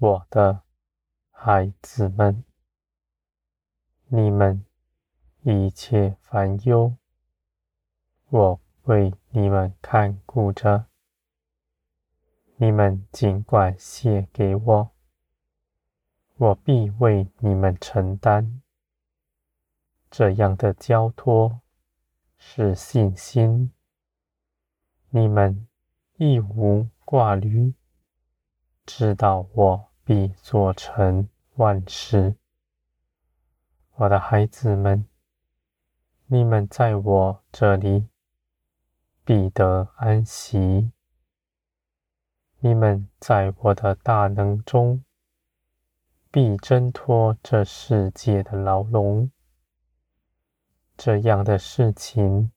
我的孩子们，你们一切烦忧，我为你们看顾着。你们尽管写给我，我必为你们承担。这样的交托是信心，你们一无挂虑，知道我必做成万事。我的孩子们，你们在我这里必得安息。你们在我的大能中，必挣脱这世界的牢笼。这样的事情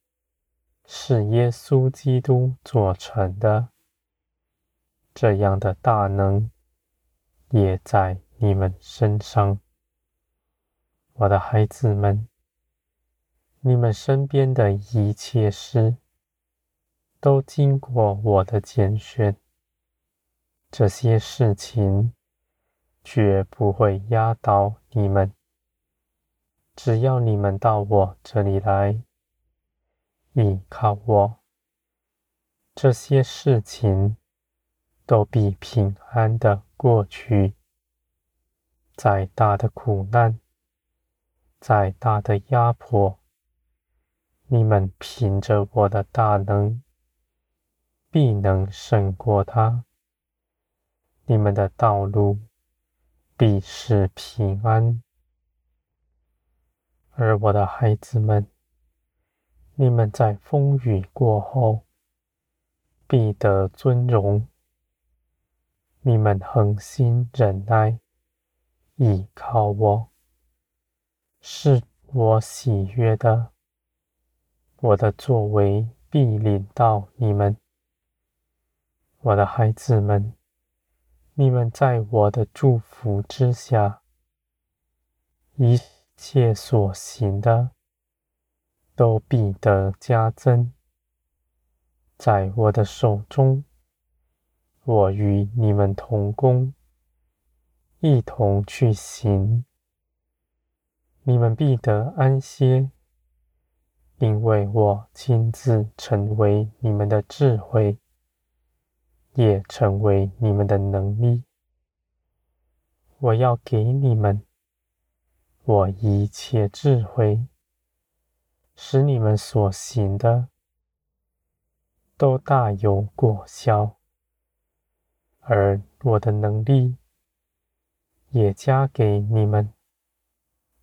是耶稣基督做成的，这样的大能也在你们身上，我的孩子们。你们身边的一切事，都经过我的拣选。这些事情绝不会压倒你们。只要你们到我这里来，依靠我，这些事情都必平安的过去。再大的苦难，再大的压迫，你们凭着我的大能，必能胜过它。你们的道路必是平安，而我的孩子们，你们在风雨过后必得尊荣。你们恒心忍耐，依靠我，是我喜悦的。我的作为必领到你们，我的孩子们。你们在我的祝福之下，一切所行的都必得加增。在我的手中，我与你们同工，一同去行。你们必得安歇，因为我亲自成为你们的智慧。也成为你们的能力。我要给你们我一切智慧，使你们所行的都大有果效，而我的能力也加给你们，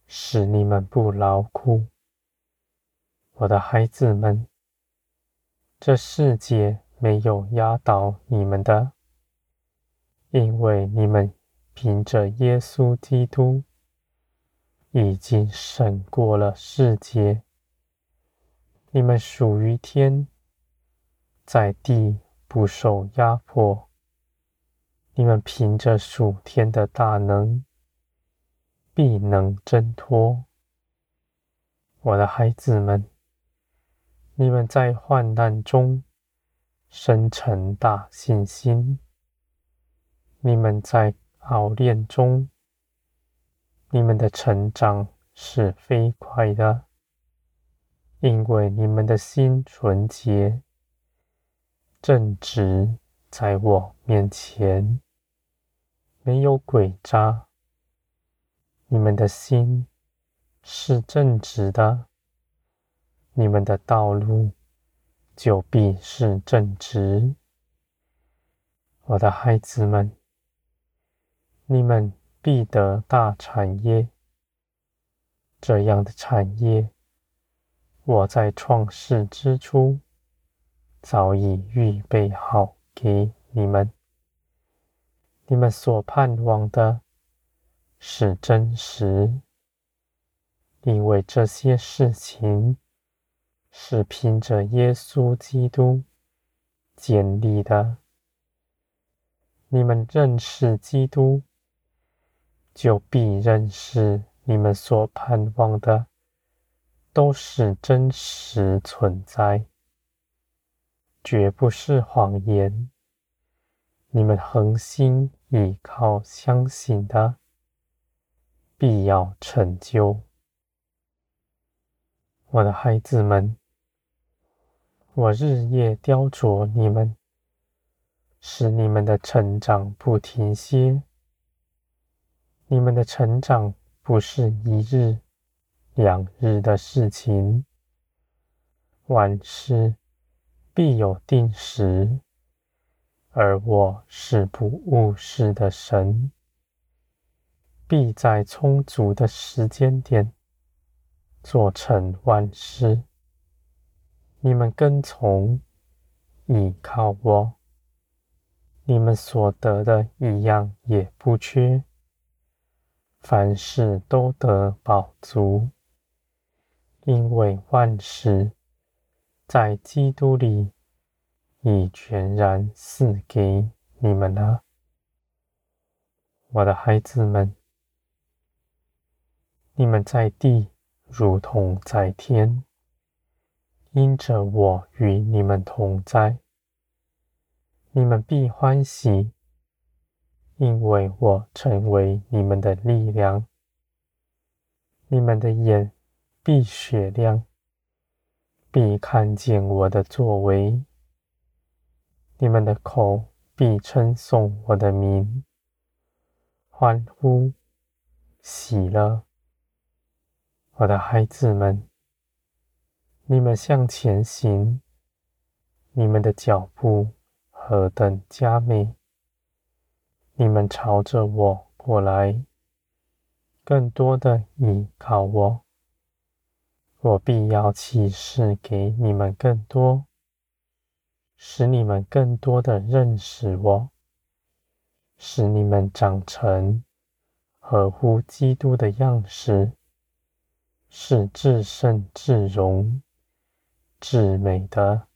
使你们不劳苦。我的孩子们，这世界。没有压倒你们的，因为你们凭着耶稣基督已经胜过了世界。你们属于天，在地不受压迫。你们凭着属天的大能，必能挣脱。我的孩子们，你们在患难中。生成大信心。你们在熬炼中，你们的成长是飞快的，因为你们的心纯洁、正直，在我面前没有诡诈。你们的心是正直的，你们的道路。就必是正直，我的孩子们，你们必得大产业。这样的产业，我在创世之初早已预备好给你们。你们所盼望的是真实，因为这些事情。是凭着耶稣基督建立的。你们认识基督，就必认识你们所盼望的都是真实存在，绝不是谎言。你们恒心依靠相信的，必要成就。我的孩子们，我日夜雕琢你们，使你们的成长不停歇。你们的成长不是一日、两日的事情，万事必有定时。而我是不误事的神，必在充足的时间点做成万事。你们跟从，倚靠我，你们所得的一样也不缺，凡事都得饱足，因为万事在基督里。已全然赐给你们了，我的孩子们，你们在地如同在天，因着我与你们同在，你们必欢喜，因为我成为你们的力量，你们的眼必雪亮，必看见我的作为。你们的口必称颂我的名，欢呼、喜乐，我的孩子们，你们向前行，你们的脚步何等佳美！你们朝着我过来，更多的倚靠我，我必要启示给你们更多。使你们更多的认识我，使你们长成合乎基督的样式，是至圣至荣至美的。